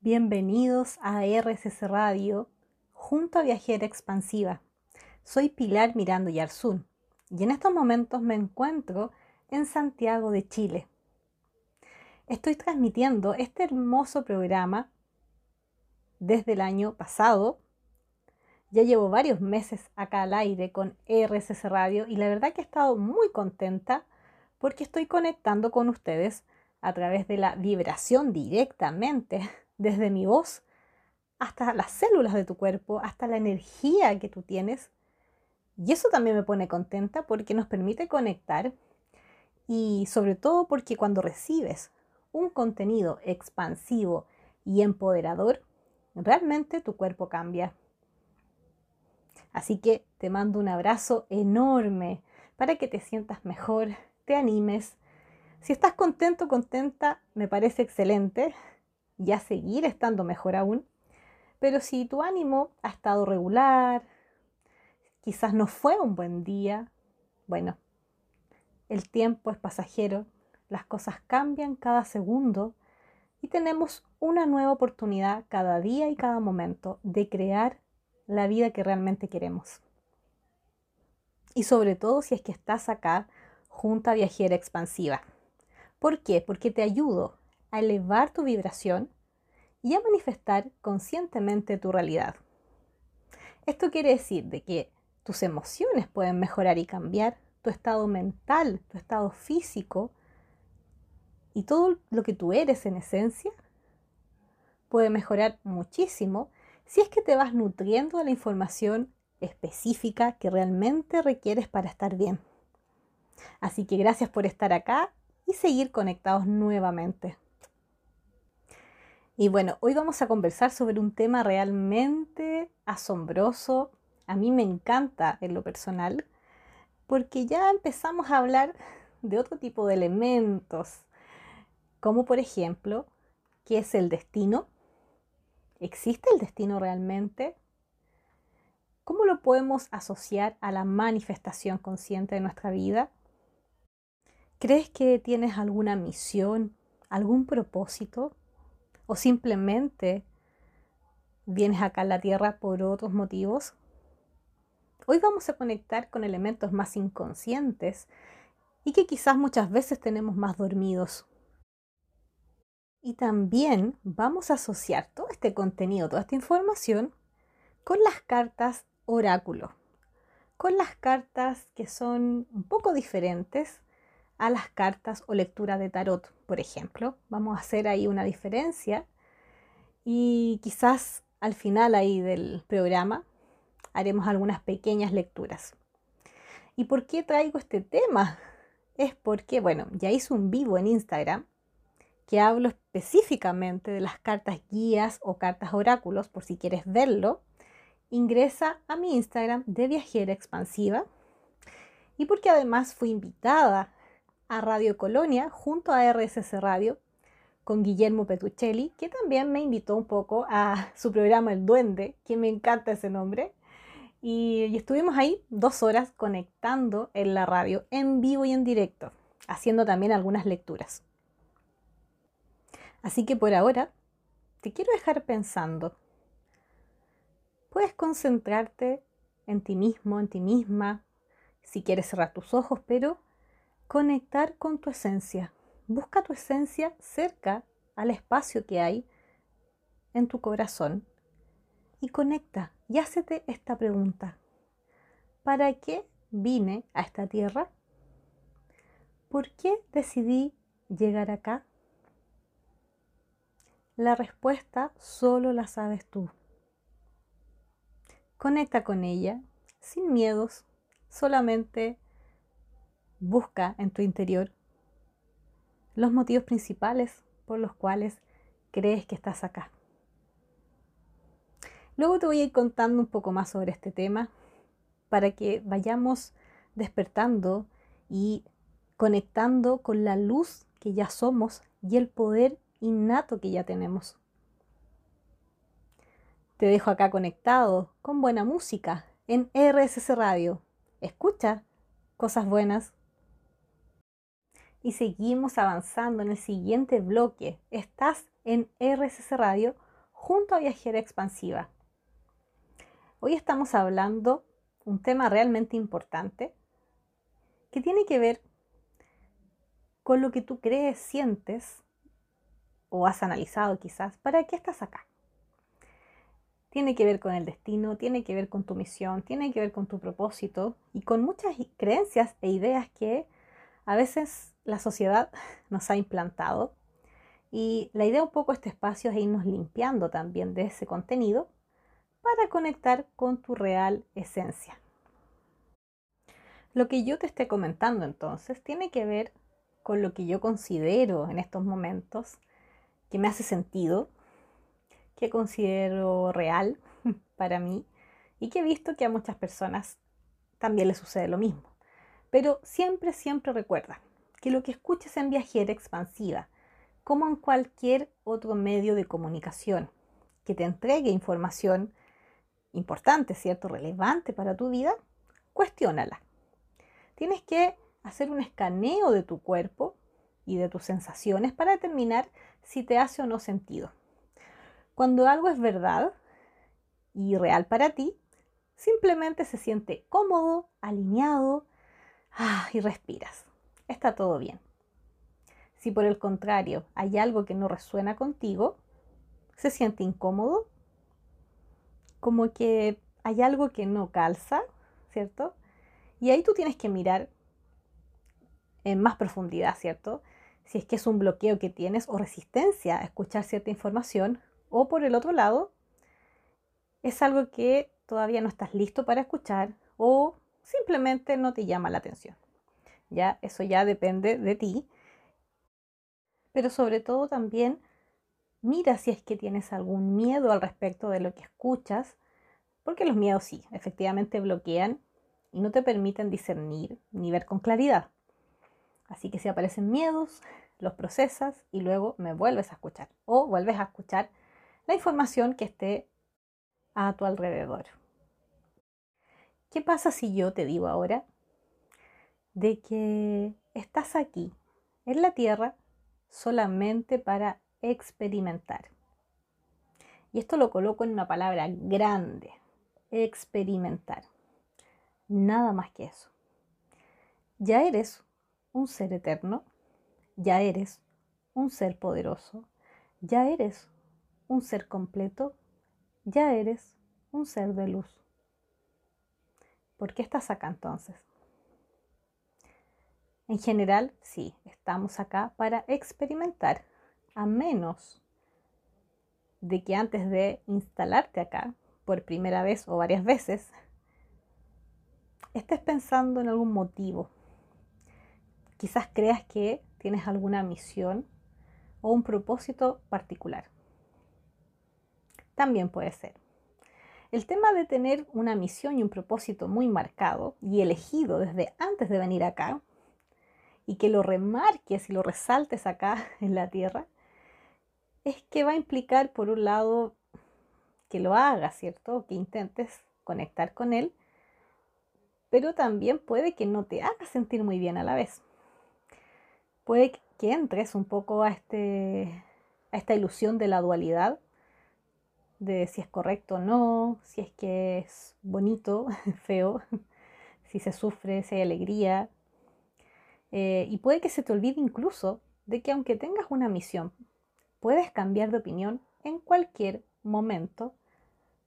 Bienvenidos a RSS Radio junto a Viajera Expansiva. Soy Pilar Mirando Yarzún y en estos momentos me encuentro en Santiago de Chile. Estoy transmitiendo este hermoso programa desde el año pasado. Ya llevo varios meses acá al aire con RSS Radio y la verdad que he estado muy contenta porque estoy conectando con ustedes a través de la vibración directamente desde mi voz hasta las células de tu cuerpo, hasta la energía que tú tienes. Y eso también me pone contenta porque nos permite conectar y sobre todo porque cuando recibes un contenido expansivo y empoderador, realmente tu cuerpo cambia. Así que te mando un abrazo enorme para que te sientas mejor, te animes. Si estás contento, contenta, me parece excelente y a seguir estando mejor aún. Pero si tu ánimo ha estado regular, quizás no fue un buen día, bueno, el tiempo es pasajero, las cosas cambian cada segundo y tenemos una nueva oportunidad cada día y cada momento de crear la vida que realmente queremos. Y sobre todo si es que estás acá junto a Viajera Expansiva. ¿Por qué? Porque te ayudo a elevar tu vibración y a manifestar conscientemente tu realidad. Esto quiere decir de que tus emociones pueden mejorar y cambiar, tu estado mental, tu estado físico y todo lo que tú eres en esencia puede mejorar muchísimo si es que te vas nutriendo de la información específica que realmente requieres para estar bien. Así que gracias por estar acá y seguir conectados nuevamente. Y bueno, hoy vamos a conversar sobre un tema realmente asombroso. A mí me encanta en lo personal, porque ya empezamos a hablar de otro tipo de elementos, como por ejemplo, ¿qué es el destino? ¿Existe el destino realmente? ¿Cómo lo podemos asociar a la manifestación consciente de nuestra vida? ¿Crees que tienes alguna misión, algún propósito? O simplemente vienes acá a la Tierra por otros motivos. Hoy vamos a conectar con elementos más inconscientes y que quizás muchas veces tenemos más dormidos. Y también vamos a asociar todo este contenido, toda esta información con las cartas oráculo, con las cartas que son un poco diferentes a las cartas o lectura de tarot, por ejemplo. Vamos a hacer ahí una diferencia y quizás al final ahí del programa haremos algunas pequeñas lecturas. ¿Y por qué traigo este tema? Es porque, bueno, ya hice un vivo en Instagram que hablo específicamente de las cartas guías o cartas oráculos, por si quieres verlo. Ingresa a mi Instagram de Viajera Expansiva y porque además fui invitada a Radio Colonia junto a RSS Radio con Guillermo Petruccelli, que también me invitó un poco a su programa El Duende, que me encanta ese nombre. Y, estuvimos ahí dos horas conectando en la radio, en vivo y en directo, haciendo también algunas lecturas. Así que por ahora te quiero dejar pensando. Puedes concentrarte en ti mismo, en ti misma, si quieres cerrar tus ojos, pero conectar con tu esencia. Busca tu esencia cerca al espacio que hay en tu corazón y conecta y hácete esta pregunta. ¿Para qué vine a esta tierra? ¿Por qué decidí llegar acá? La respuesta solo la sabes tú. Conecta con ella sin miedos, solamente Busca en tu interior los motivos principales por los cuales crees que estás acá. Luego te voy a ir contando un poco más sobre este tema para que vayamos despertando y conectando con la luz que ya somos y el poder innato que ya tenemos. Te dejo acá conectado con buena música en RSS Radio. Escucha cosas buenas y seguimos avanzando en el siguiente bloque. Estás en RSS Radio junto a Viajera Expansiva. Hoy estamos hablando un tema realmente importante que tiene que ver con lo que tú crees, sientes o has analizado quizás, ¿para qué estás acá? Tiene que ver con el destino, tiene que ver con tu misión, tiene que ver con tu propósito y con muchas creencias e ideas que a veces la sociedad nos ha implantado. Y la idea un poco de este espacio es irnos limpiando también de ese contenido para conectar con tu real esencia. Lo que yo te esté comentando entonces tiene que ver con lo que yo considero en estos momentos que me hace sentido, que considero real para mí y que he visto que a muchas personas también les sucede lo mismo. Pero siempre, siempre recuerda que lo que escuches en viajera expansiva, como en cualquier otro medio de comunicación que te entregue información importante, ¿cierto? Relevante para tu vida, cuestiónala. Tienes que hacer un escaneo de tu cuerpo y de tus sensaciones para determinar si te hace o no sentido. Cuando algo es verdad y real para ti, simplemente se siente cómodo, alineado ah, y respiras. Está todo bien. Si por el contrario hay algo que no resuena contigo, se siente incómodo, como que hay algo que no calza, ¿cierto? Y ahí tú tienes que mirar en más profundidad, ¿cierto? Si es que es un bloqueo que tienes o resistencia a escuchar cierta información, o por el otro lado, es algo que todavía no estás listo para escuchar o simplemente no te llama la atención. Ya, eso ya depende de ti. Pero sobre todo también mira si es que tienes algún miedo al respecto de lo que escuchas, porque los miedos sí, efectivamente bloquean y no te permiten discernir ni ver con claridad. Así que si aparecen miedos, los procesas y luego me vuelves a escuchar o vuelves a escuchar la información que esté a tu alrededor. ¿Qué pasa si yo te digo ahora de que estás aquí en la tierra solamente para experimentar? Y esto lo coloco en una palabra grande, experimentar. Nada más que eso. Ya eres un ser eterno, ya eres un ser poderoso, ya eres un ser completo, ya eres un ser de luz. ¿Por qué estás acá entonces? En general, sí, estamos acá para experimentar, a menos de que antes de instalarte acá, por primera vez o varias veces, estés pensando en algún motivo Quizás creas que tienes alguna misión o un propósito particular. También puede ser. El tema de tener una misión y un propósito muy marcado y elegido desde antes de venir acá, y que lo remarques y lo resaltes acá en la tierra, es que va a implicar, por un lado, que lo hagas, ¿cierto? Que intentes conectar con él, pero también puede que no te haga sentir muy bien a la vez puede que entres un poco a, este, a esta ilusión de la dualidad, de si es correcto o no, si es que es bonito, feo, si se sufre, si hay alegría. Eh, y puede que se te olvide incluso de que aunque tengas una misión, puedes cambiar de opinión en cualquier momento,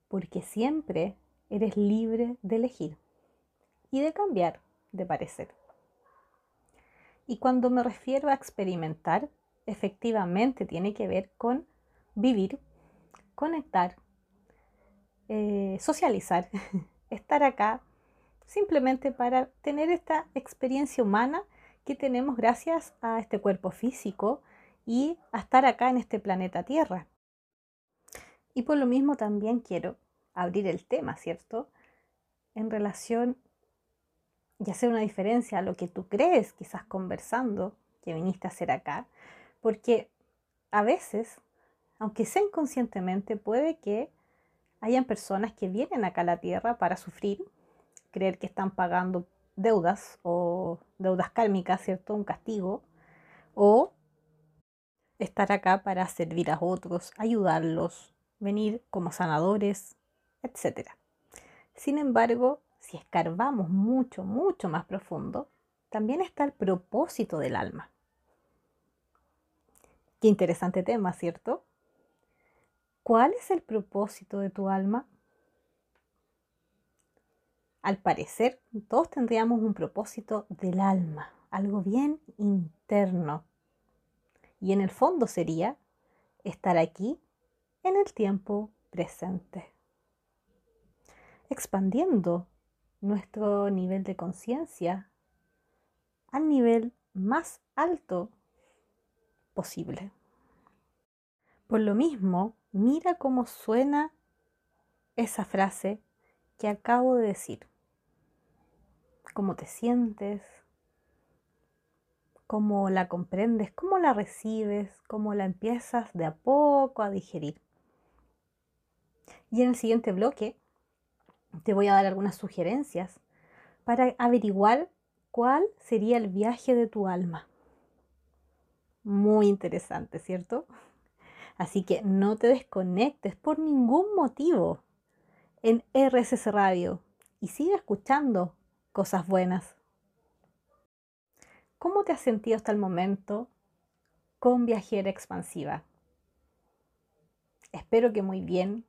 porque siempre eres libre de elegir y de cambiar de parecer. Y cuando me refiero a experimentar, efectivamente tiene que ver con vivir, conectar, eh, socializar, estar acá simplemente para tener esta experiencia humana que tenemos gracias a este cuerpo físico y a estar acá en este planeta Tierra. Y por lo mismo también quiero abrir el tema, ¿cierto? En relación y hacer una diferencia a lo que tú crees quizás conversando que viniste a hacer acá, porque a veces, aunque sea inconscientemente, puede que hayan personas que vienen acá a la Tierra para sufrir, creer que están pagando deudas o deudas kármicas, ¿cierto? Un castigo, o estar acá para servir a otros, ayudarlos, venir como sanadores, etc. Sin embargo, si escarbamos mucho, mucho más profundo, también está el propósito del alma. Qué interesante tema, ¿cierto? ¿Cuál es el propósito de tu alma? Al parecer, todos tendríamos un propósito del alma, algo bien interno. Y en el fondo sería estar aquí en el tiempo presente, expandiendo nuestro nivel de conciencia al nivel más alto posible. Por lo mismo, mira cómo suena esa frase que acabo de decir. Cómo te sientes, cómo la comprendes, cómo la recibes, cómo la empiezas de a poco a digerir. Y en el siguiente bloque te voy a dar algunas sugerencias para averiguar cuál sería el viaje de tu alma. Muy interesante, ¿cierto? Así que no te desconectes por ningún motivo en RSS Radio y sigue escuchando cosas buenas. ¿Cómo te has sentido hasta el momento con Viajera Expansiva? Espero que muy bien.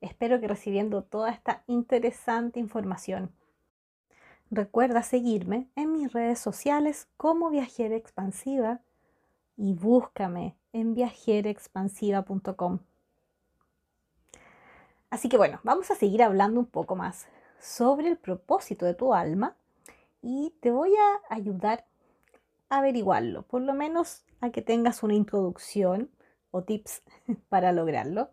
Espero que recibiendo toda esta interesante información. Recuerda seguirme en mis redes sociales como Viajera Expansiva y búscame en viajerexpansiva.com. Así que bueno, vamos a seguir hablando un poco más sobre el propósito de tu alma y te voy a ayudar a averiguarlo, por lo menos a que tengas una introducción o tips para lograrlo.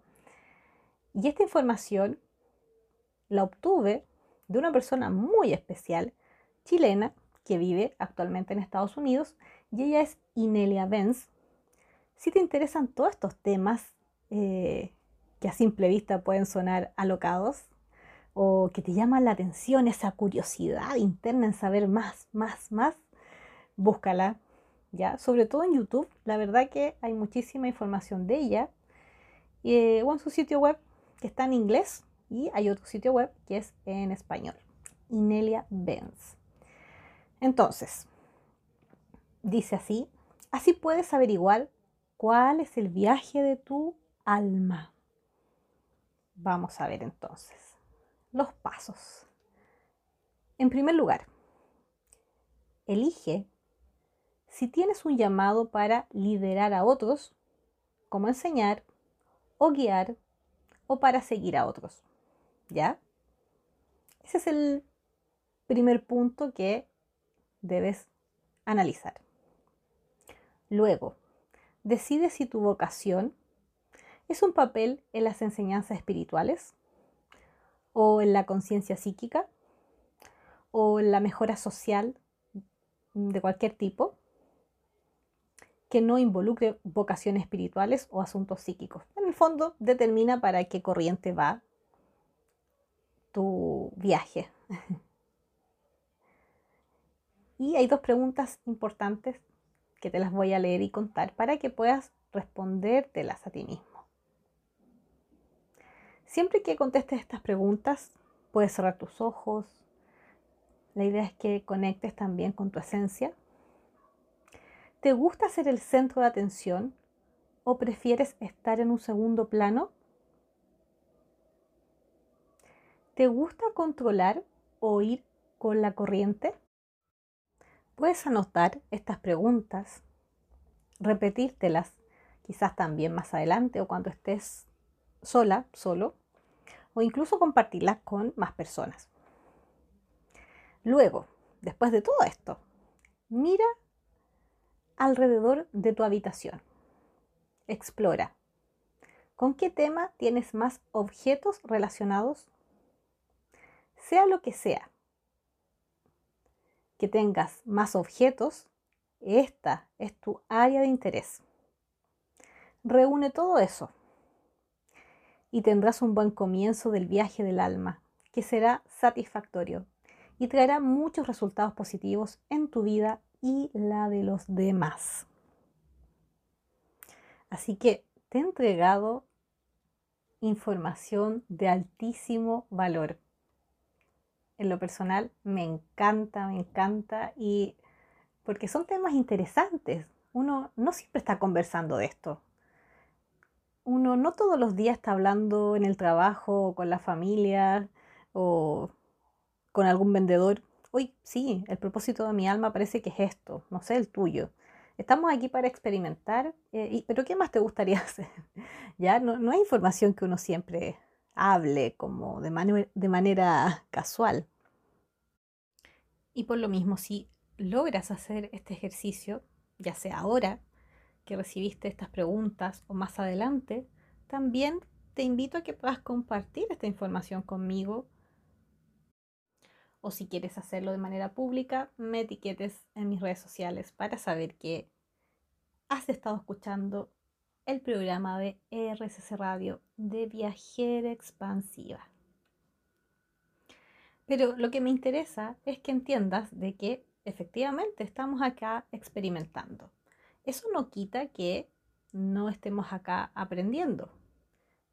Y esta información la obtuve de una persona muy especial, chilena, que vive actualmente en Estados Unidos, y ella es Inelia Benz. Si te interesan todos estos temas eh, que a simple vista pueden sonar alocados, o que te llaman la atención, esa curiosidad interna en saber más, más, más, búscala, ¿ya? Sobre todo en YouTube, la verdad que hay muchísima información de ella, eh, o en su sitio web que está en inglés, y hay otro sitio web que es en español, Inelia Benz. Entonces, dice así, así puedes averiguar cuál es el viaje de tu alma. Vamos a ver entonces los pasos. En primer lugar, elige si tienes un llamado para liderar a otros, como enseñar o guiar o para seguir a otros. ¿Ya? Ese es el primer punto que debes analizar. Luego, decide si tu vocación es un papel en las enseñanzas espirituales o en la conciencia psíquica o en la mejora social de cualquier tipo que no involucre vocaciones espirituales o asuntos psíquicos. En el fondo, determina para qué corriente va tu viaje. y hay dos preguntas importantes que te las voy a leer y contar para que puedas respondértelas a ti mismo. Siempre que contestes estas preguntas, puedes cerrar tus ojos. La idea es que conectes también con tu esencia. ¿Te gusta ser el centro de atención o prefieres estar en un segundo plano? ¿Te gusta controlar o ir con la corriente? Puedes anotar estas preguntas, repetírtelas quizás también más adelante o cuando estés sola, solo, o incluso compartirlas con más personas. Luego, después de todo esto, mira alrededor de tu habitación. Explora. ¿Con qué tema tienes más objetos relacionados? Sea lo que sea, que tengas más objetos, esta es tu área de interés. Reúne todo eso y tendrás un buen comienzo del viaje del alma, que será satisfactorio y traerá muchos resultados positivos en tu vida y la de los demás. Así que te he entregado información de altísimo valor. En lo personal me encanta, me encanta y porque son temas interesantes. Uno no siempre está conversando de esto. Uno no todos los días está hablando en el trabajo, con la familia o con algún vendedor. Hoy sí, el propósito de mi alma parece que es esto, no sé el tuyo. Estamos aquí para experimentar, eh, pero ¿qué más te gustaría hacer? ya no, no hay información que uno siempre hable como de, de manera casual. Y por lo mismo, si logras hacer este ejercicio, ya sea ahora que recibiste estas preguntas o más adelante, también te invito a que puedas compartir esta información conmigo o si quieres hacerlo de manera pública, me etiquetes en mis redes sociales para saber que has estado escuchando el programa de RCC Radio de Viajera Expansiva. Pero lo que me interesa es que entiendas de que efectivamente estamos acá experimentando. Eso no quita que no estemos acá aprendiendo.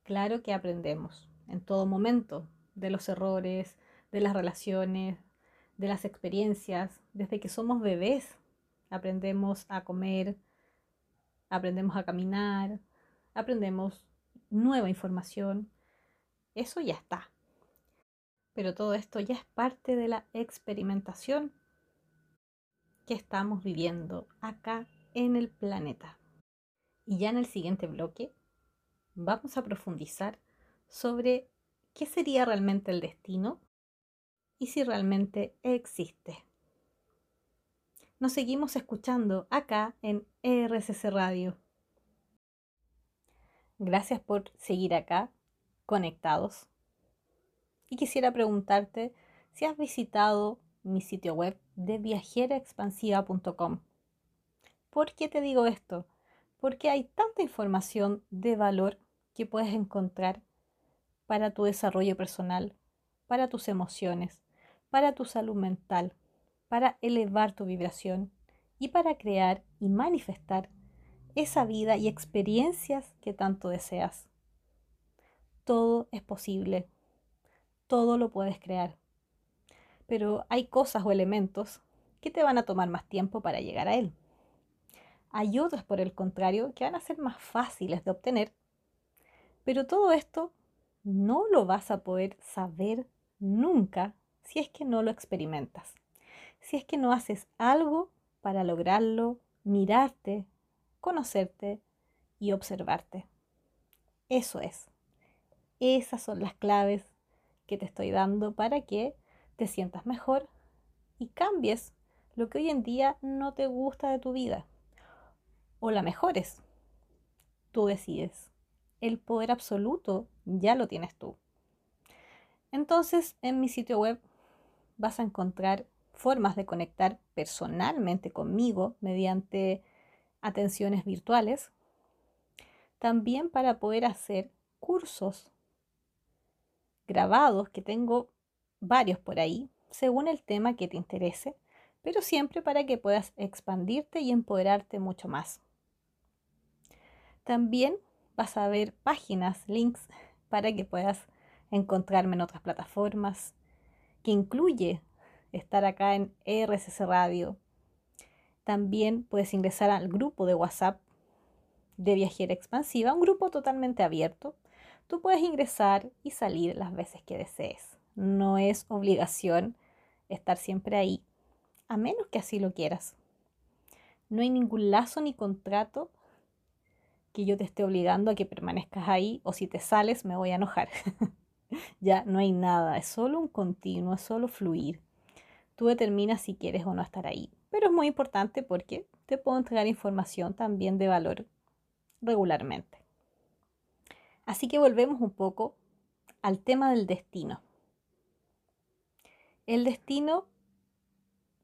Claro que aprendemos en todo momento de los errores, de las relaciones, de las experiencias. Desde que somos bebés aprendemos a comer, aprendemos a caminar, aprendemos nueva información. Eso ya está. Pero todo esto ya es parte de la experimentación que estamos viviendo acá en el planeta. Y ya en el siguiente bloque vamos a profundizar sobre qué sería realmente el destino y si realmente existe. Nos seguimos escuchando acá en RCC Radio. Gracias por seguir acá, conectados. Y quisiera preguntarte si has visitado mi sitio web de viajeraexpansiva.com. ¿Por qué te digo esto? Porque hay tanta información de valor que puedes encontrar para tu desarrollo personal, para tus emociones, para tu salud mental, para elevar tu vibración y para crear y manifestar esa vida y experiencias que tanto deseas. Todo es posible, todo lo puedes crear, pero hay cosas o elementos que te van a tomar más tiempo para llegar a él. Hay otros, por el contrario, que van a ser más fáciles de obtener, pero todo esto no lo vas a poder saber nunca si es que no lo experimentas, si es que no haces algo para lograrlo, mirarte, conocerte y observarte. Eso es. Esas son las claves que te estoy dando para que te sientas mejor y cambies lo que hoy en día no te gusta de tu vida. O la mejores. Tú decides. El poder absoluto ya lo tienes tú. Entonces, en mi sitio web vas a encontrar formas de conectar personalmente conmigo mediante atenciones virtuales. También para poder hacer cursos grabados, que tengo varios por ahí, según el tema que te interese, pero siempre para que puedas expandirte y empoderarte mucho más. También vas a ver páginas, links, para que puedas encontrarme en otras plataformas, que incluye estar acá en RCC Radio. También puedes ingresar al grupo de WhatsApp de Viajera Expansiva, un grupo totalmente abierto. Tú puedes ingresar y salir las veces que desees. No es obligación estar siempre ahí, a menos que así lo quieras. No hay ningún lazo ni contrato que yo te esté obligando a que permanezcas ahí o si te sales me voy a enojar. ya no hay nada, es solo un continuo, es solo fluir. Tú determinas si quieres o no estar ahí. Pero es muy importante porque te puedo entregar información también de valor regularmente. Así que volvemos un poco al tema del destino. El destino,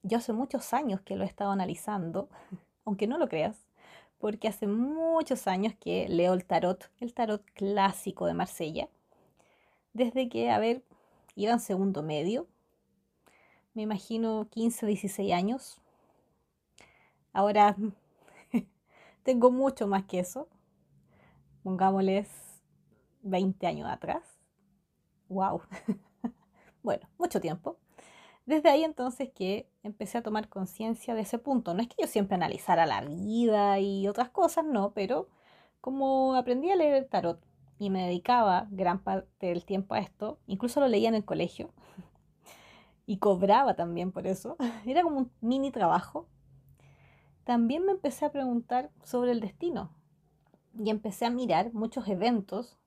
yo hace muchos años que lo he estado analizando, aunque no lo creas, porque hace muchos años que leo el tarot, el tarot clásico de Marsella, desde que, a ver, iba en segundo medio, me imagino 15 o 16 años. Ahora tengo mucho más que eso. Pongámosles 20 años atrás. ¡Wow! bueno, mucho tiempo. Desde ahí entonces que empecé a tomar conciencia de ese punto. No es que yo siempre analizara la vida y otras cosas, no, pero como aprendí a leer el tarot y me dedicaba gran parte del tiempo a esto, incluso lo leía en el colegio y cobraba también por eso, era como un mini trabajo, también me empecé a preguntar sobre el destino y empecé a mirar muchos eventos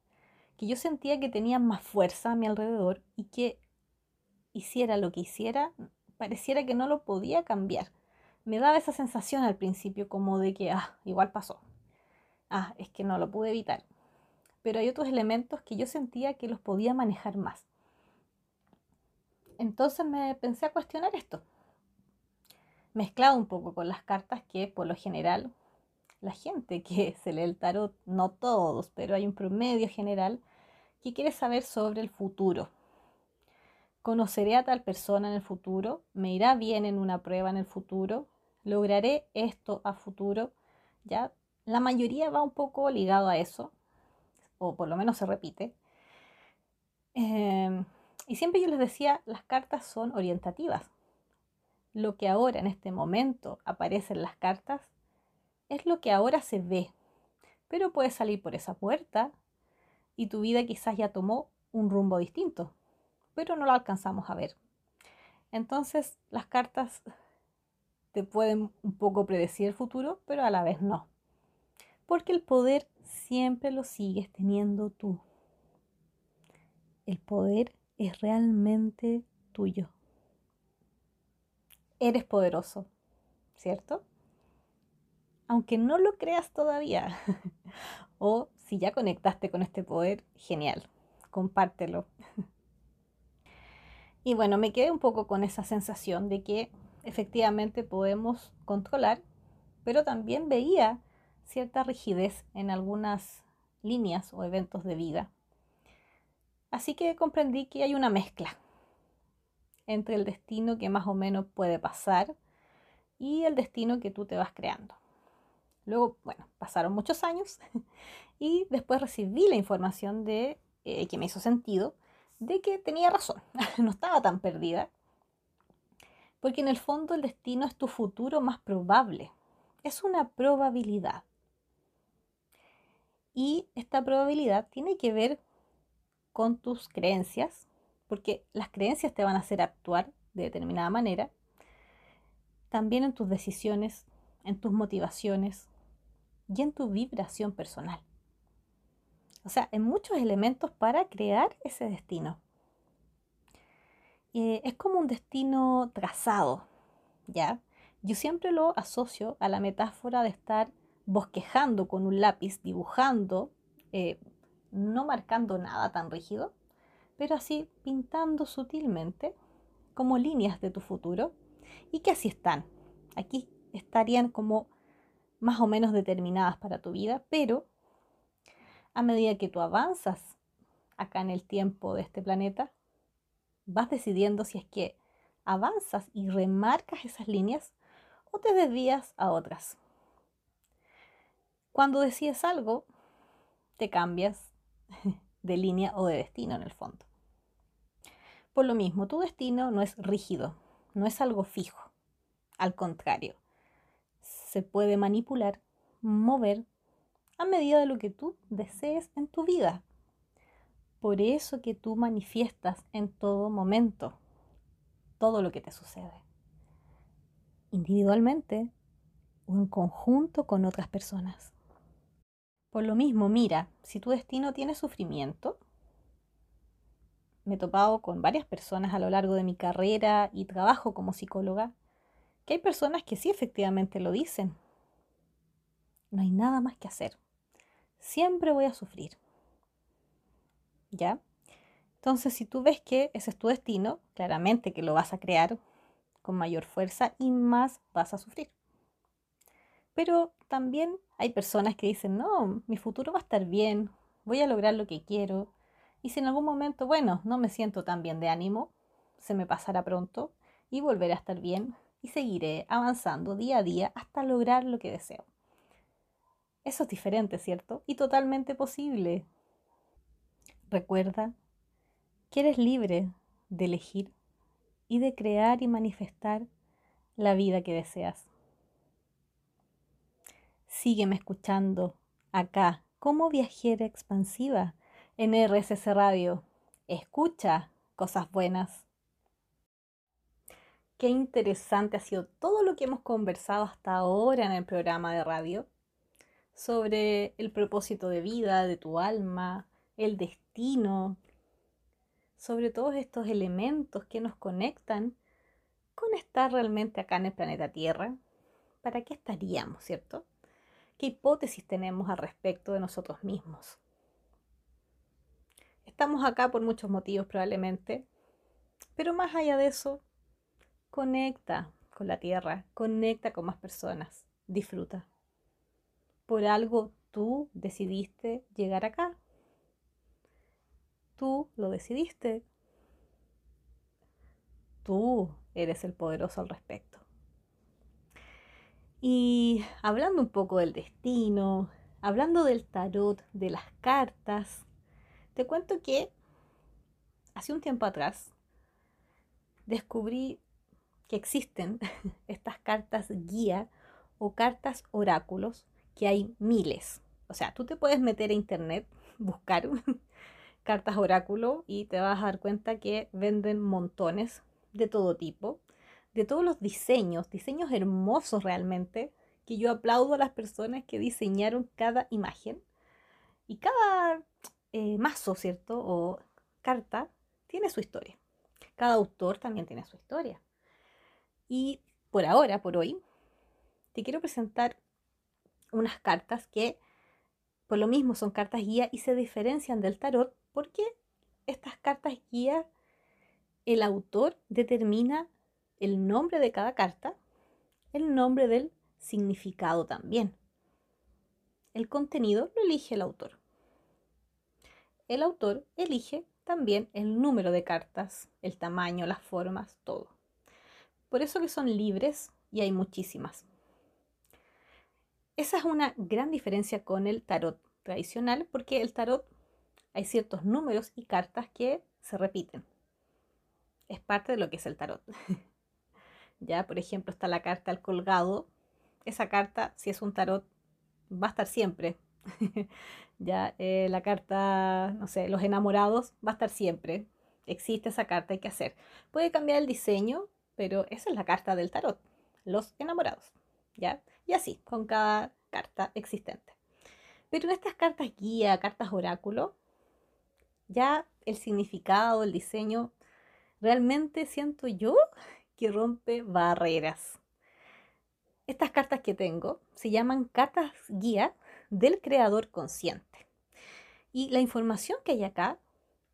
que yo sentía que tenían más fuerza a mi alrededor y que hiciera lo que hiciera, pareciera que no lo podía cambiar. Me daba esa sensación al principio como de que, ah, igual pasó. Ah, es que no lo pude evitar. Pero hay otros elementos que yo sentía que los podía manejar más. Entonces me pensé a cuestionar esto. Mezclado un poco con las cartas que por lo general la gente que se lee el tarot, no todos, pero hay un promedio general que quiere saber sobre el futuro, ¿Conoceré a tal persona en el futuro? ¿Me irá bien en una prueba en el futuro? ¿Lograré esto a futuro? Ya la mayoría va un poco ligado a eso, o por lo menos se repite. Em, y siempre yo les decía, las cartas son orientativas. Lo que ahora en este momento aparece en las cartas es lo que ahora se ve, pero puedes salir por esa puerta y tu vida quizás ya tomó un rumbo distinto pero no lo alcanzamos a ver. Entonces las cartas te pueden un poco predecir el futuro, pero a la vez no. Porque el poder siempre lo sigues teniendo tú. El poder es realmente tuyo. Eres poderoso, ¿cierto? Aunque no lo creas todavía. o si ya conectaste con este poder, genial. Compártelo. Y bueno, me quedé un poco con esa sensación de que efectivamente podemos controlar, pero también veía cierta rigidez en algunas líneas o eventos de vida. Así que comprendí que hay una mezcla entre el destino que más o menos puede pasar y el destino que tú te vas creando. Luego, bueno, pasaron muchos años y después recibí la información de eh, que me hizo sentido de que tenía razón, no estaba tan perdida, porque en el fondo el destino es tu futuro más probable, es una probabilidad. Y esta probabilidad tiene que ver con tus creencias, porque las creencias te van a hacer actuar de determinada manera, también en tus decisiones, en tus motivaciones y en tu vibración personal. O sea, en muchos elementos para crear ese destino. Eh, es como un destino trazado, ¿ya? Yo siempre lo asocio a la metáfora de estar bosquejando con un lápiz, dibujando, eh, no marcando nada tan rígido, pero así pintando sutilmente como líneas de tu futuro y que así están. Aquí estarían como más o menos determinadas para tu vida, pero a medida que tú avanzas acá en el tiempo de este planeta, vas decidiendo si es que avanzas y remarcas esas líneas o te desvías a otras. Cuando decides algo, te cambias de línea o de destino en el fondo. Por lo mismo, tu destino no es rígido, no es algo fijo. Al contrario, se puede manipular, mover a medida de lo que tú desees en tu vida. Por eso que tú manifiestas en todo momento todo lo que te sucede, individualmente o en conjunto con otras personas. Por lo mismo, mira, si tu destino tiene sufrimiento, me he topado con varias personas a lo largo de mi carrera y trabajo como psicóloga, que hay personas que sí efectivamente lo dicen. No hay nada más que hacer siempre voy a sufrir. ¿Ya? Entonces, si tú ves que ese es tu destino, claramente que lo vas a crear con mayor fuerza y más vas a sufrir. Pero también hay personas que dicen, no, mi futuro va a estar bien, voy a lograr lo que quiero. Y si en algún momento, bueno, no me siento tan bien de ánimo, se me pasará pronto y volveré a estar bien y seguiré avanzando día a día hasta lograr lo que deseo. Eso es diferente, ¿cierto? Y totalmente posible. Recuerda que eres libre de elegir y de crear y manifestar la vida que deseas. Sígueme escuchando acá como viajera expansiva en RSS Radio. Escucha cosas buenas. Qué interesante ha sido todo lo que hemos conversado hasta ahora en el programa de radio sobre el propósito de vida de tu alma, el destino, sobre todos estos elementos que nos conectan con estar realmente acá en el planeta Tierra. ¿Para qué estaríamos, cierto? ¿Qué hipótesis tenemos al respecto de nosotros mismos? Estamos acá por muchos motivos probablemente, pero más allá de eso, conecta con la tierra, conecta con más personas, disfruta. Por algo tú decidiste llegar acá. Tú lo decidiste. Tú eres el poderoso al respecto. Y hablando un poco del destino, hablando del tarot, de las cartas, te cuento que hace un tiempo atrás descubrí que existen estas cartas guía o cartas oráculos, que hay miles. O sea, tú te puedes meter a internet, buscar cartas oráculo y te vas a dar cuenta que venden montones de todo tipo de todos los diseños, diseños hermosos realmente, que yo aplaudo a las personas que diseñaron cada imagen. Y cada eh, mazo, ¿cierto? O carta tiene su historia. Cada autor también tiene su historia. Y por ahora, por hoy, te quiero presentar unas cartas que por lo mismo son cartas guía y se diferencian del tarot porque estas cartas guía el autor determina el nombre de cada carta, el nombre del significado también. El contenido lo elige el autor. El autor elige también el número de cartas, el tamaño, las formas, todo. Por eso que son libres y hay muchísimas. Esa es una gran diferencia con el tarot tradicional porque el tarot hay ciertos números y cartas que se repiten. Es parte de lo que es el tarot. Ya, por ejemplo, está la carta al colgado. Esa carta, si es un tarot, va a estar siempre. ya, eh, la carta, no sé, los enamorados, va a estar siempre. Existe esa carta, hay que hacer. Puede cambiar el diseño, pero esa es la carta del tarot. Los enamorados. ¿Ya? Y así, con cada carta existente. Pero en estas cartas guía, cartas oráculo, ya el significado, el diseño, realmente siento yo que rompe barreras. Estas cartas que tengo se llaman cartas guía del creador consciente. Y la información que hay acá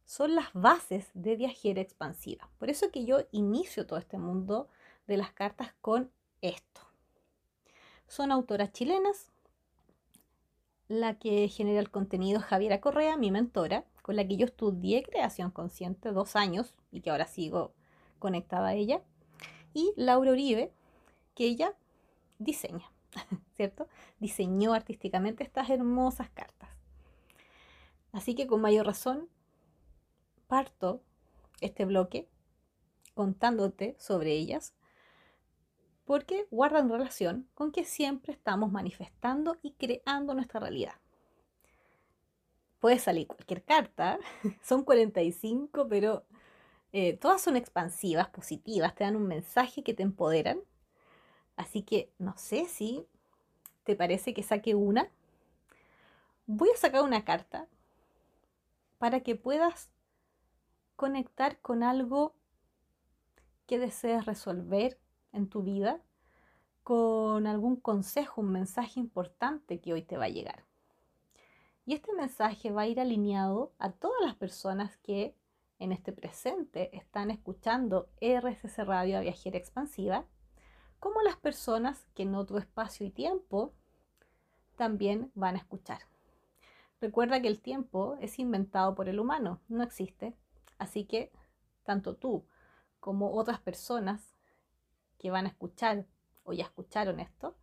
son las bases de viajera expansiva. Por eso que yo inicio todo este mundo de las cartas con esto. Son autoras chilenas. La que genera el contenido es Javiera Correa, mi mentora, con la que yo estudié creación consciente dos años y que ahora sigo conectada a ella y Laura Uribe, que ella diseña, ¿cierto? Diseñó artísticamente estas hermosas cartas. Así que con mayor razón parto este bloque contándote sobre ellas porque guardan relación con que siempre estamos manifestando y creando nuestra realidad. Puede salir cualquier carta, son 45, pero eh, todas son expansivas, positivas, te dan un mensaje que te empoderan. Así que no sé si te parece que saque una. Voy a sacar una carta para que puedas conectar con algo que desees resolver en tu vida, con algún consejo, un mensaje importante que hoy te va a llegar. Y este mensaje va a ir alineado a todas las personas que en este presente están escuchando RSS Radio a Viajera Expansiva, como las personas que en otro espacio y tiempo también van a escuchar. Recuerda que el tiempo es inventado por el humano, no existe. Así que tanto tú como otras personas que van a escuchar o ya escucharon esto,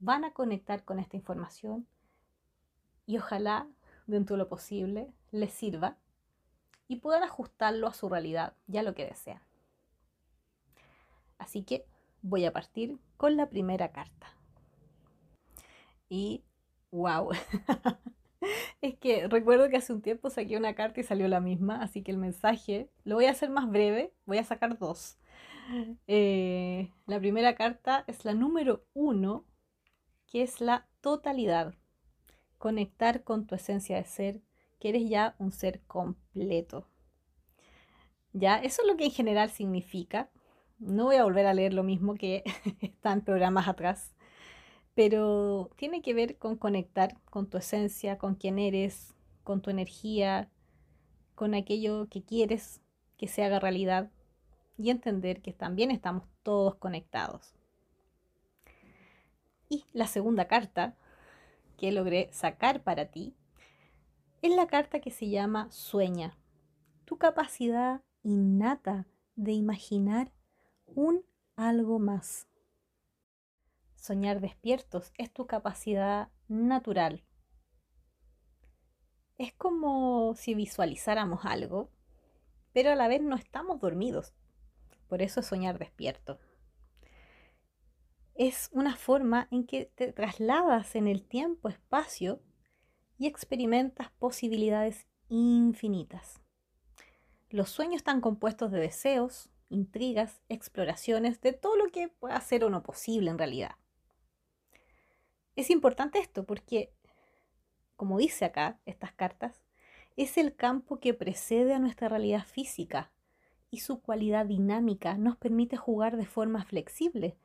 van a conectar con esta información y ojalá dentro de lo posible, les sirva y puedan ajustarlo a su realidad, ya lo que desean. Así que voy a partir con la primera carta. Y wow. es que recuerdo que hace un tiempo saqué una carta y salió la misma, así que el mensaje lo voy a hacer más breve, voy a sacar dos. Eh, la primera carta es la número uno, que es la totalidad. Conectar con tu esencia de ser, que eres ya un ser completo. Ya, eso es lo que en general significa. No voy a volver a leer lo mismo que está en programas atrás, pero tiene que ver con conectar con tu esencia, con quién eres, con tu energía, con aquello que quieres que se haga realidad y entender que también estamos todos conectados. Y la segunda carta que logré sacar para ti es la carta que se llama Sueña, tu capacidad innata de imaginar un algo más. Soñar despiertos es tu capacidad natural. Es como si visualizáramos algo, pero a la vez no estamos dormidos. Por eso es soñar despierto. Es una forma en que te trasladas en el tiempo-espacio y experimentas posibilidades infinitas. Los sueños están compuestos de deseos, intrigas, exploraciones, de todo lo que pueda ser o no posible en realidad. Es importante esto porque, como dice acá estas cartas, es el campo que precede a nuestra realidad física y su cualidad dinámica nos permite jugar de forma flexible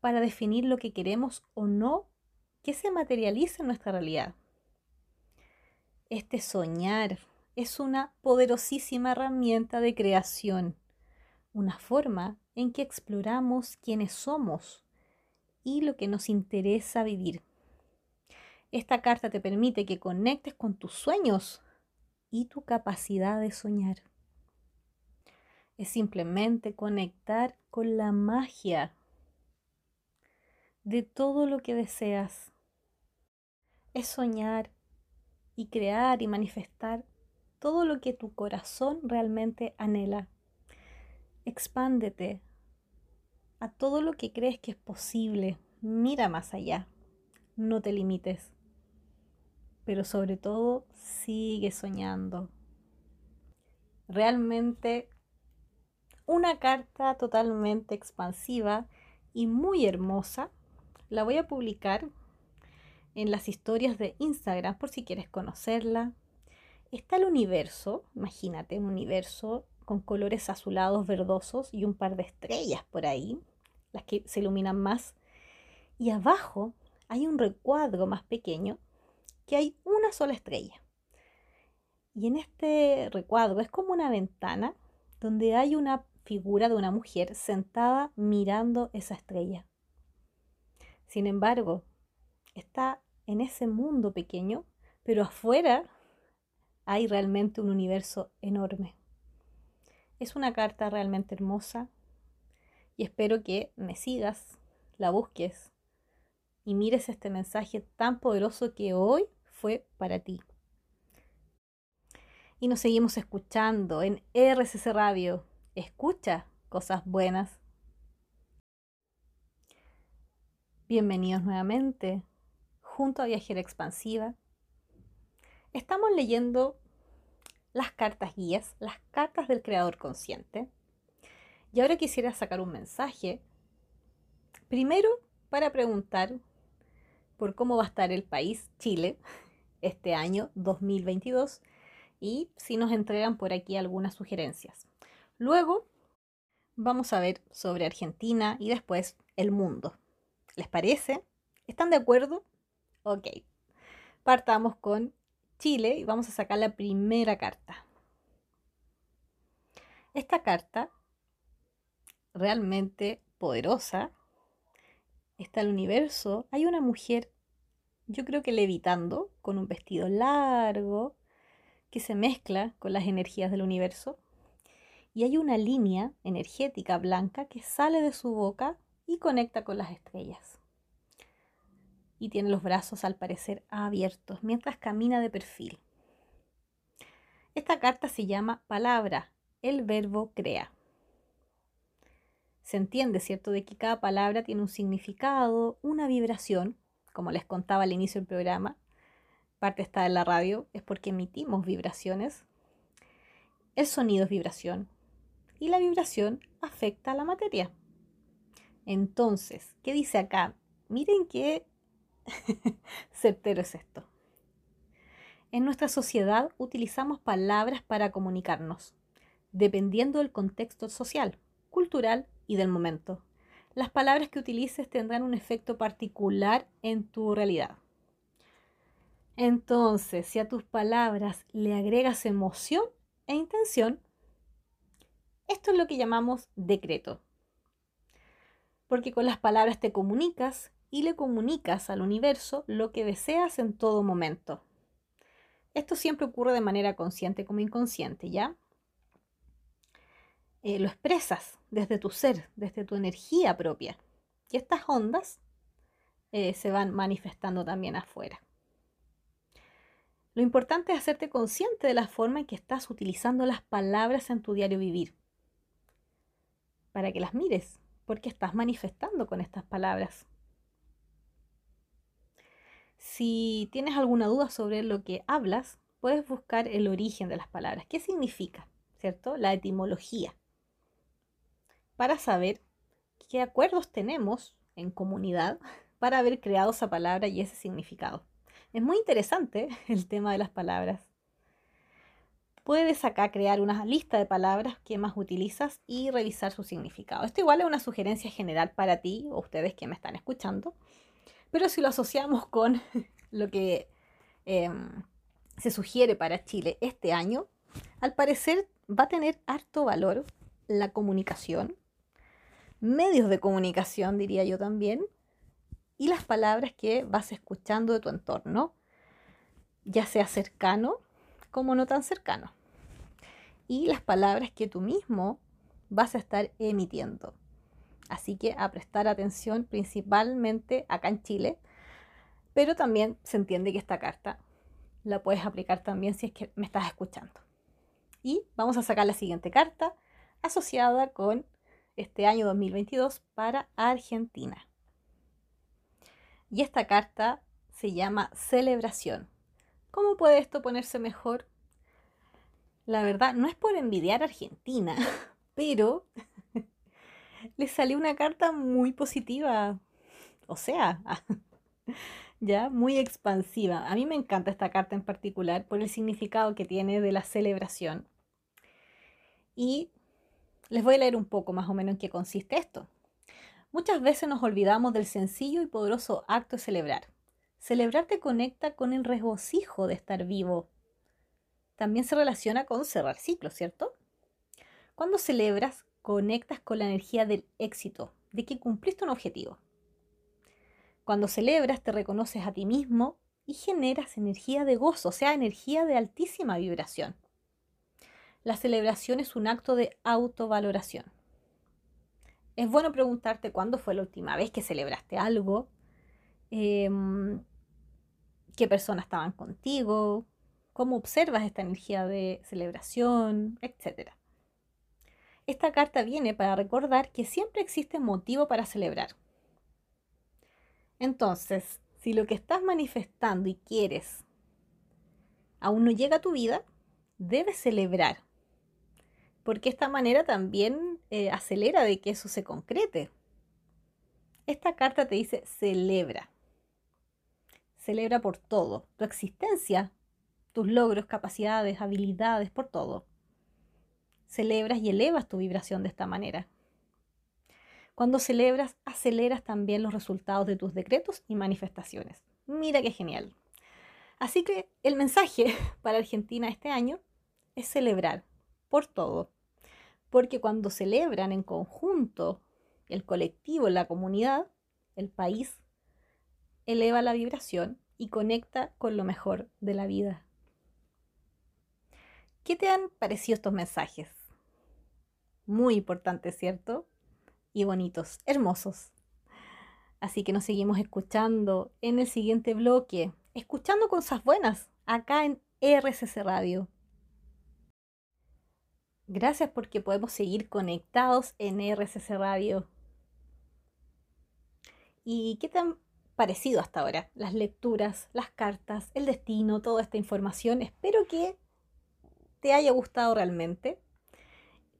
para definir lo que queremos o no que se materialice en nuestra realidad. Este soñar es una poderosísima herramienta de creación, una forma en que exploramos quiénes somos y lo que nos interesa vivir. Esta carta te permite que conectes con tus sueños y tu capacidad de soñar. Es simplemente conectar con la magia de todo lo que deseas. Es soñar y crear y manifestar todo lo que tu corazón realmente anhela. Expándete a todo lo que crees que es posible. Mira más allá. No te limites. Pero sobre todo, sigue soñando. Realmente una carta totalmente expansiva y muy hermosa. La voy a publicar en las historias de Instagram por si quieres conocerla, Está el universo, imagínate un universo con colores azulados, verdosos y un par de estrellas por ahí, las que se iluminan más. Y abajo hay un recuadro más pequeño que hay una sola estrella. Y en este recuadro es como una ventana donde hay una figura de una mujer sentada mirando esa estrella. Sin embargo, está en ese mundo pequeño, pero afuera hay realmente un universo enorme. Es una carta realmente hermosa y espero que me sigas, la busques y mires este mensaje tan poderoso que hoy fue para ti. Y nos seguimos escuchando en RCC Radio. Escucha cosas buenas. Bienvenidos nuevamente junto a Viajera Expansiva estamos leyendo las cartas guías, las cartas del creador consciente. Y ahora quisiera sacar un mensaje. Primero, para preguntar por cómo va a estar el país, Chile, este año 2022 y si nos entregan por aquí algunas sugerencias. Luego, vamos a ver sobre Argentina y después el mundo. ¿Les parece? ¿Están de acuerdo? Ok. Partamos con Chile y vamos a sacar la primera carta. Esta carta, realmente poderosa, está el universo. Hay una mujer, yo creo que levitando, con un vestido largo, que se mezcla con las energías del universo. Y hay una línea energética blanca que sale de su boca y conecta con las estrellas y tiene los brazos al parecer abiertos mientras camina de perfil. Esta carta se llama palabra, el verbo crea. Se entiende, ¿cierto?, de que cada palabra tiene un significado, una vibración, como les contaba al inicio del programa. Parte está en la radio, es porque emitimos vibraciones. El sonido es vibración y la vibración afecta a la materia. Entonces, ¿qué dice acá? Miren qué certero es esto. En nuestra sociedad utilizamos palabras para comunicarnos, dependiendo del contexto social, cultural y del momento. Las palabras que utilices tendrán un efecto particular en tu realidad. Entonces, si a tus palabras le agregas emoción e intención, esto es lo que llamamos decreto. Porque con las palabras te comunicas y le comunicas al universo lo que deseas en todo momento. Esto siempre ocurre de manera consciente como inconsciente, ¿ya? Eh, lo expresas desde tu ser, desde tu energía propia. Y estas ondas eh, se van manifestando también afuera. Lo importante es hacerte consciente de la forma en que estás utilizando las palabras en tu diario vivir para que las mires, porque estás manifestando con estas palabras. Si tienes alguna duda sobre lo que hablas, puedes buscar el origen de las palabras. ¿Qué significa? ¿Cierto? La etimología. Para saber qué acuerdos tenemos en comunidad para haber creado esa palabra y ese significado. Es muy interesante el tema de las palabras puedes acá crear una lista de palabras que más utilizas y revisar su significado. Esto igual es una sugerencia general para ti o ustedes que me están escuchando, pero si lo asociamos con lo que em, se sugiere para Chile este año, al parecer va a tener harto valor la comunicación, medios de comunicación diría yo también, y las palabras que vas escuchando de tu entorno, ya sea cercano como no tan cercano y las palabras que tú mismo vas a estar emitiendo. Así que a prestar atención principalmente acá en Chile, pero también se entiende que esta carta la puedes aplicar también si es que me estás escuchando. Y vamos a sacar la siguiente carta asociada con este año 2022 para Argentina. Y esta carta se llama celebración. ¿Cómo puede esto ponerse mejor? La verdad, no es por envidiar a Argentina, pero le salió una carta muy positiva. O sea, ya muy expansiva. A mí me encanta esta carta en particular por el significado que tiene de la celebración. Y les voy a leer un poco más o menos en qué consiste esto. Muchas veces nos olvidamos del sencillo y poderoso acto de celebrar. Celebrar te conecta con el regocijo de estar vivo, también se relaciona con cerrar ciclos, ¿cierto? Cuando celebras, conectas con la energía del éxito, de que cumpliste un objetivo. Cuando celebras, te reconoces a ti mismo y generas energía de gozo, o sea, energía de altísima vibración. La celebración es un acto de autovaloración. Es bueno preguntarte cuándo fue la última vez que celebraste algo, em, qué personas estaban contigo, cómo observas esta energía de celebración, etc. Esta carta viene para recordar que siempre existe motivo para celebrar. Entonces, si lo que estás manifestando y quieres aún no llega a tu vida, debes celebrar, porque esta manera también eh, acelera de que eso se concrete. Esta carta te dice celebra. Celebra por todo. Tu existencia tus logros, capacidades, habilidades, por todo. Celebras y elevas tu vibración de esta manera. Cuando celebras, aceleras también los resultados de tus decretos y manifestaciones. Mira qué genial. Así que el mensaje para Argentina este año es celebrar por todo. Porque cuando celebran en conjunto, el colectivo, la comunidad, el país, eleva la vibración y conecta con lo mejor de la vida. ¿Qué te han parecido estos mensajes? Muy importantes, ¿cierto? Y bonitos, hermosos. Así que nos seguimos escuchando en el siguiente bloque, escuchando cosas buenas, acá en RCC Radio. Gracias porque podemos seguir conectados en RCC Radio. ¿Y qué te han parecido hasta ahora? Las lecturas, las cartas, el destino, toda esta información. Espero que te haya gustado realmente.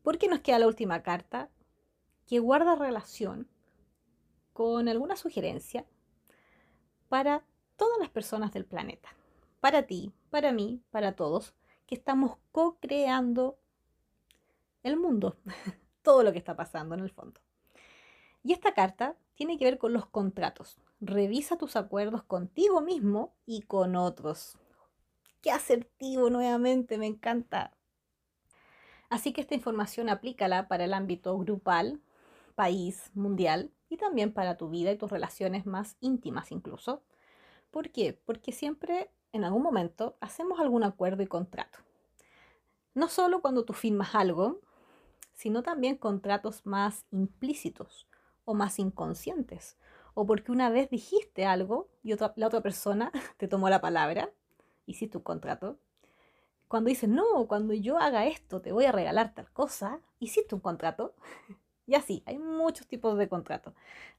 Porque nos queda la última carta que guarda relación con alguna sugerencia para todas las personas del planeta. Para ti, para mí, para todos, que estamos co-creando el mundo, todo lo que está pasando en el fondo. Y esta carta tiene que ver con los contratos. Revisa tus acuerdos contigo mismo y con otros. Qué asertivo nuevamente, me encanta. Así que esta información aplícala para el ámbito grupal, país, mundial y también para tu vida y tus relaciones más íntimas incluso. ¿Por qué? Porque siempre en algún momento hacemos algún acuerdo y contrato. No solo cuando tú firmas algo, sino también contratos más implícitos o más inconscientes. O porque una vez dijiste algo y la otra persona te tomó la palabra, hiciste un contrato. Cuando dices, no, cuando yo haga esto te voy a regalar tal cosa, hiciste un contrato. Y así, hay muchos tipos de contratos.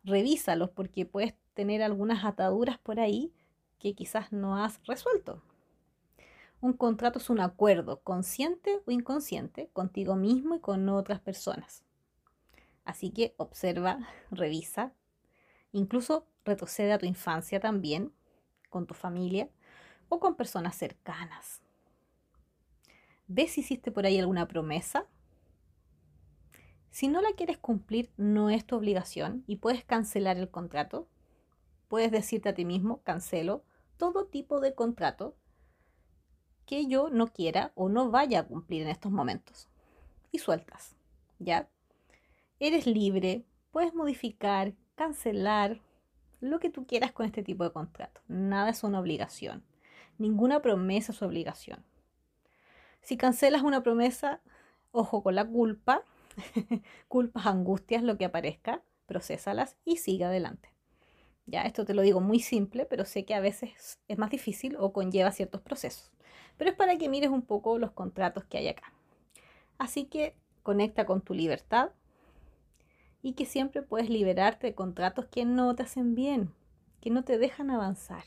Revísalos porque puedes tener algunas ataduras por ahí que quizás no has resuelto. Un contrato es un acuerdo, consciente o inconsciente, contigo mismo y con otras personas. Así que observa, revisa, incluso retrocede a tu infancia también, con tu familia o con personas cercanas. ¿Ves si hiciste por ahí alguna promesa? Si no la quieres cumplir, no es tu obligación y puedes cancelar el contrato. Puedes decirte a ti mismo, cancelo todo tipo de contrato que yo no quiera o no vaya a cumplir en estos momentos. Y sueltas, ¿ya? Eres libre, puedes modificar, cancelar, lo que tú quieras con este tipo de contrato. Nada es una obligación. Ninguna promesa es obligación. Si cancelas una promesa, ojo con la culpa, culpas, angustias, lo que aparezca, procesalas y sigue adelante. Ya, esto te lo digo muy simple, pero sé que a veces es más difícil o conlleva ciertos procesos pero es para que mires un poco los contratos que hay acá. Así que conecta con tu libertad y que siempre puedes liberarte de contratos que no te hacen bien, que no te dejan avanzar.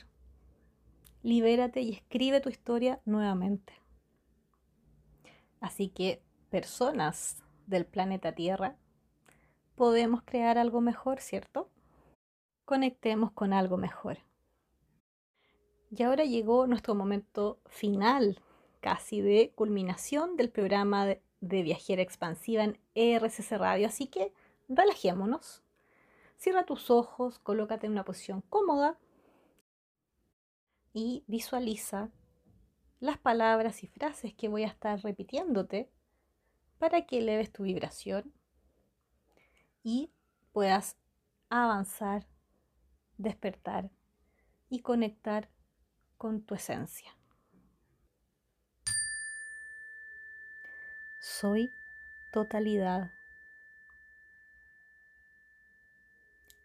Libérate y escribe tu historia nuevamente. Así que, personas del planeta Tierra, podemos crear algo mejor, ¿cierto? Conectemos con algo mejor. Y ahora llegó nuestro momento final, casi de culminación del programa de, Viajera Expansiva en RCC Radio. Así que relajémonos. Cierra tus ojos, colócate en una posición cómoda y visualiza las palabras y frases que voy a estar repitiéndote para que eleves tu vibración y puedas avanzar, despertar y conectar con tu esencia. Soy totalidad.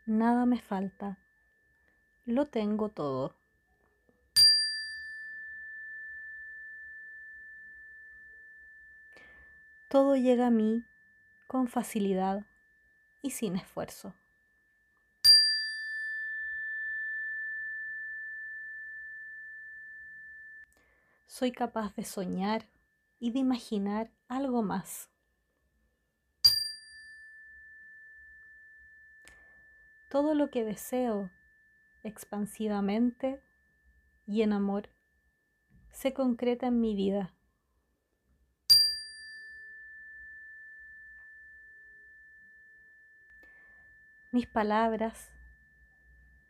Nada me falta. Lo tengo todo. Todo llega a mí con facilidad y sin esfuerzo. soy capaz de soñar y de imaginar algo más. Todo lo que deseo expansivamente y en amor se concreta en mi vida. Mis palabras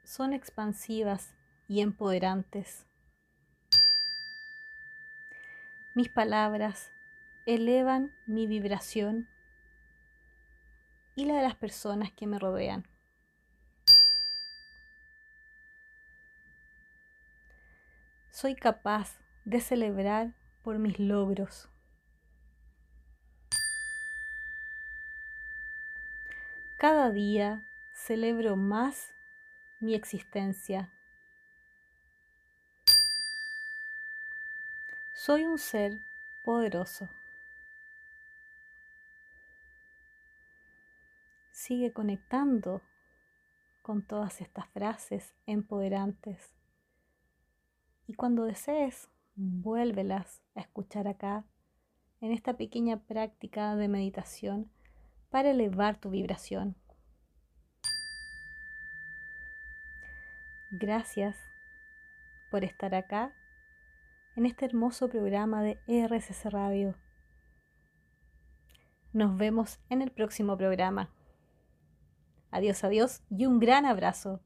son expansivas y empoderantes. Mis palabras elevan mi vibración y la de las personas que me rodean. Soy capaz de celebrar por mis logros. Cada día celebro más mi existencia. Soy un ser poderoso. Sigue conectando con todas estas frases empoderantes. Y cuando desees, vuélvelas a escuchar acá, en esta pequeña práctica de meditación, para elevar tu vibración. Gracias por estar acá en este hermoso programa de RSS Radio. Nos vemos en el próximo programa. Adiós, adiós y un gran abrazo.